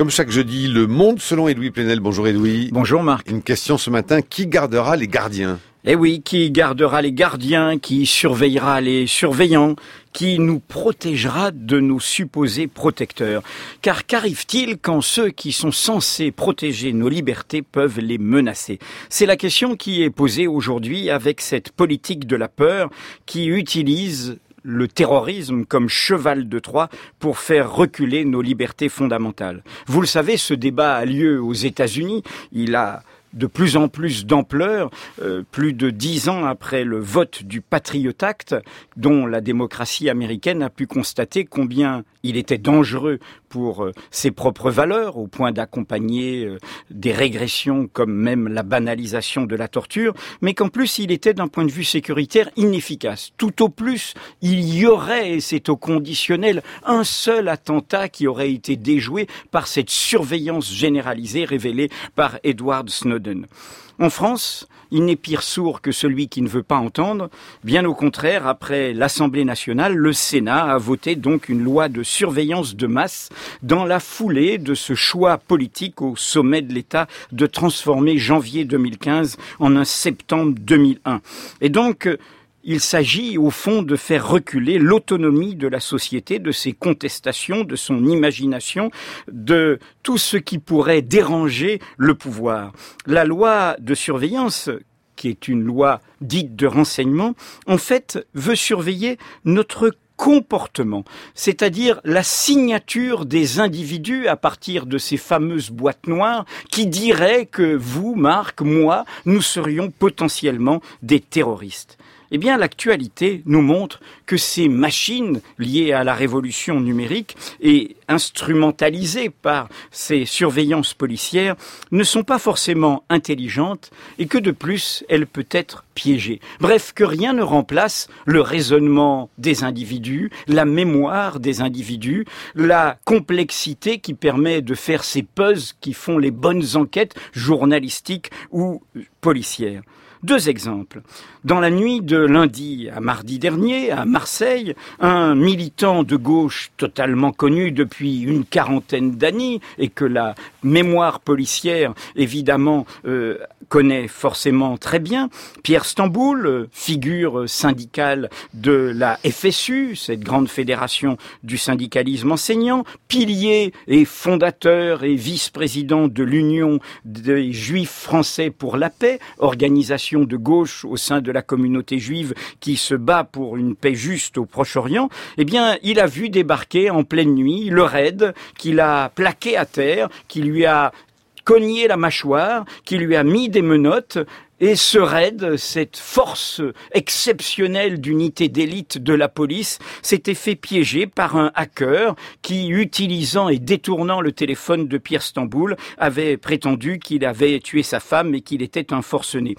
Comme chaque jeudi, le monde selon Edoui Plenel. Bonjour Edoui. Bonjour Marc. Une question ce matin, qui gardera les gardiens? Eh oui, qui gardera les gardiens, qui surveillera les surveillants, qui nous protégera de nos supposés protecteurs? Car qu'arrive-t-il quand ceux qui sont censés protéger nos libertés peuvent les menacer? C'est la question qui est posée aujourd'hui avec cette politique de la peur qui utilise le terrorisme comme cheval de Troie pour faire reculer nos libertés fondamentales. Vous le savez, ce débat a lieu aux États-Unis. Il a de plus en plus d'ampleur, euh, plus de dix ans après le vote du Patriot Act, dont la démocratie américaine a pu constater combien il était dangereux pour euh, ses propres valeurs, au point d'accompagner euh, des régressions comme même la banalisation de la torture, mais qu'en plus il était d'un point de vue sécuritaire inefficace. Tout au plus, il y aurait, et c'est au conditionnel, un seul attentat qui aurait été déjoué par cette surveillance généralisée révélée par Edward Snowden. En France, il n'est pire sourd que celui qui ne veut pas entendre. Bien au contraire, après l'Assemblée nationale, le Sénat a voté donc une loi de surveillance de masse dans la foulée de ce choix politique au sommet de l'État de transformer janvier 2015 en un septembre 2001. Et donc, il s'agit au fond de faire reculer l'autonomie de la société, de ses contestations, de son imagination, de tout ce qui pourrait déranger le pouvoir. La loi de surveillance qui est une loi dite de renseignement, en fait, veut surveiller notre comportement, c'est-à-dire la signature des individus à partir de ces fameuses boîtes noires qui diraient que vous, Marc, moi, nous serions potentiellement des terroristes. Eh bien, l'actualité nous montre que ces machines liées à la révolution numérique et instrumentalisées par ces surveillances policières ne sont pas forcément intelligentes et que de plus, elles peuvent être piégées. Bref, que rien ne remplace le raisonnement des individus, la mémoire des individus, la complexité qui permet de faire ces puzzles qui font les bonnes enquêtes journalistiques ou policières. Deux exemples. Dans la nuit de lundi à mardi dernier, à Marseille, un militant de gauche totalement connu depuis une quarantaine d'années et que la mémoire policière, évidemment, euh, connaît forcément très bien, Pierre Stamboul, figure syndicale de la FSU, cette grande fédération du syndicalisme enseignant, pilier et fondateur et vice-président de l'Union des Juifs français pour la paix, organisation de gauche au sein de la communauté juive qui se bat pour une paix juste au Proche-Orient, eh bien, il a vu débarquer en pleine nuit le raid qu'il a plaqué à terre, qui lui a cogné la mâchoire, qui lui a mis des menottes, et ce raid, cette force exceptionnelle d'unité d'élite de la police, s'était fait piéger par un hacker qui, utilisant et détournant le téléphone de Pierre Stamboul, avait prétendu qu'il avait tué sa femme et qu'il était un forcené.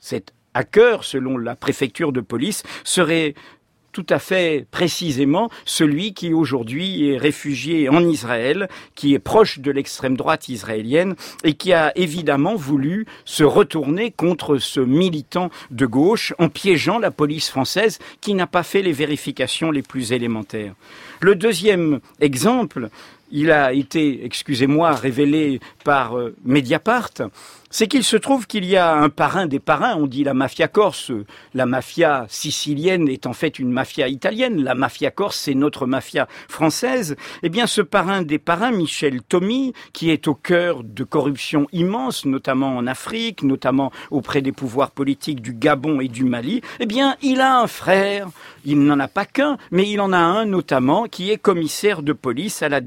Cet hacker, selon la préfecture de police, serait tout à fait précisément celui qui aujourd'hui est réfugié en Israël, qui est proche de l'extrême droite israélienne et qui a évidemment voulu se retourner contre ce militant de gauche en piégeant la police française qui n'a pas fait les vérifications les plus élémentaires. Le deuxième exemple, il a été, excusez-moi, révélé par euh, Mediapart, c'est qu'il se trouve qu'il y a un parrain des parrains, on dit la mafia corse. La mafia sicilienne est en fait une mafia italienne. La mafia corse, c'est notre mafia française. Eh bien, ce parrain des parrains, Michel Tommy, qui est au cœur de corruption immense, notamment en Afrique, notamment auprès des pouvoirs politiques du Gabon et du Mali, eh bien, il a un frère. Il n'en a pas qu'un, mais il en a un notamment qui est commissaire de police à la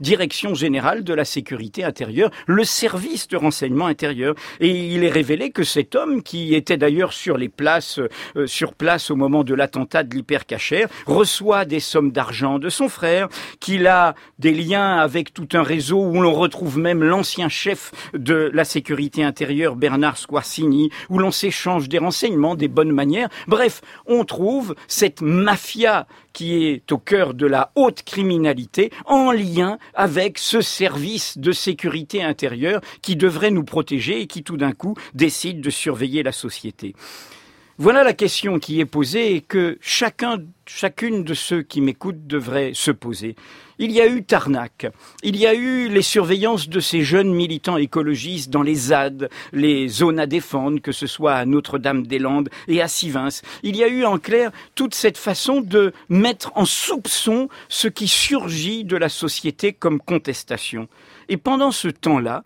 Direction générale de la sécurité intérieure, le service de renseignement intérieur et il est révélé que cet homme, qui était d'ailleurs sur les places, euh, sur place au moment de l'attentat de l'hypercachère, reçoit des sommes d'argent de son frère, qu'il a des liens avec tout un réseau où l'on retrouve même l'ancien chef de la sécurité intérieure, Bernard Squarcini, où l'on s'échange des renseignements, des bonnes manières. Bref, on trouve cette mafia qui est au cœur de la haute criminalité en lien avec ce service de sécurité intérieure qui devrait nous protéger et qui tout d'un coup décide de surveiller la société. Voilà la question qui est posée et que chacun, chacune de ceux qui m'écoutent devrait se poser. Il y a eu Tarnac, il y a eu les surveillances de ces jeunes militants écologistes dans les ZAD, les zones à défendre, que ce soit à Notre-Dame-des-Landes et à Sivins. Il y a eu en clair toute cette façon de mettre en soupçon ce qui surgit de la société comme contestation. Et pendant ce temps-là,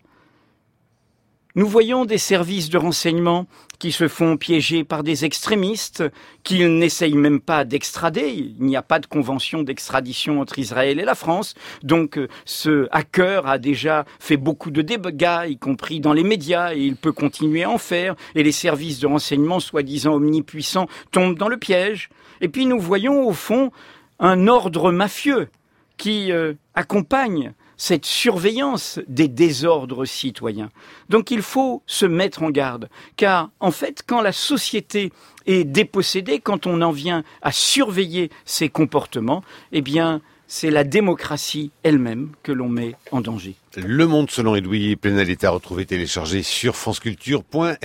nous voyons des services de renseignement qui se font piéger par des extrémistes, qu'ils n'essayent même pas d'extrader. Il n'y a pas de convention d'extradition entre Israël et la France. Donc euh, ce hacker a déjà fait beaucoup de dégâts, y compris dans les médias, et il peut continuer à en faire. Et les services de renseignement, soi-disant omnipuissants, tombent dans le piège. Et puis nous voyons au fond un ordre mafieux qui euh, accompagne cette surveillance des désordres citoyens. Donc il faut se mettre en garde, car en fait, quand la société est dépossédée, quand on en vient à surveiller ses comportements, eh bien, c'est la démocratie elle-même que l'on met en danger. Le monde selon Edoui Plenel est à retrouver téléchargé sur franceculture.fr.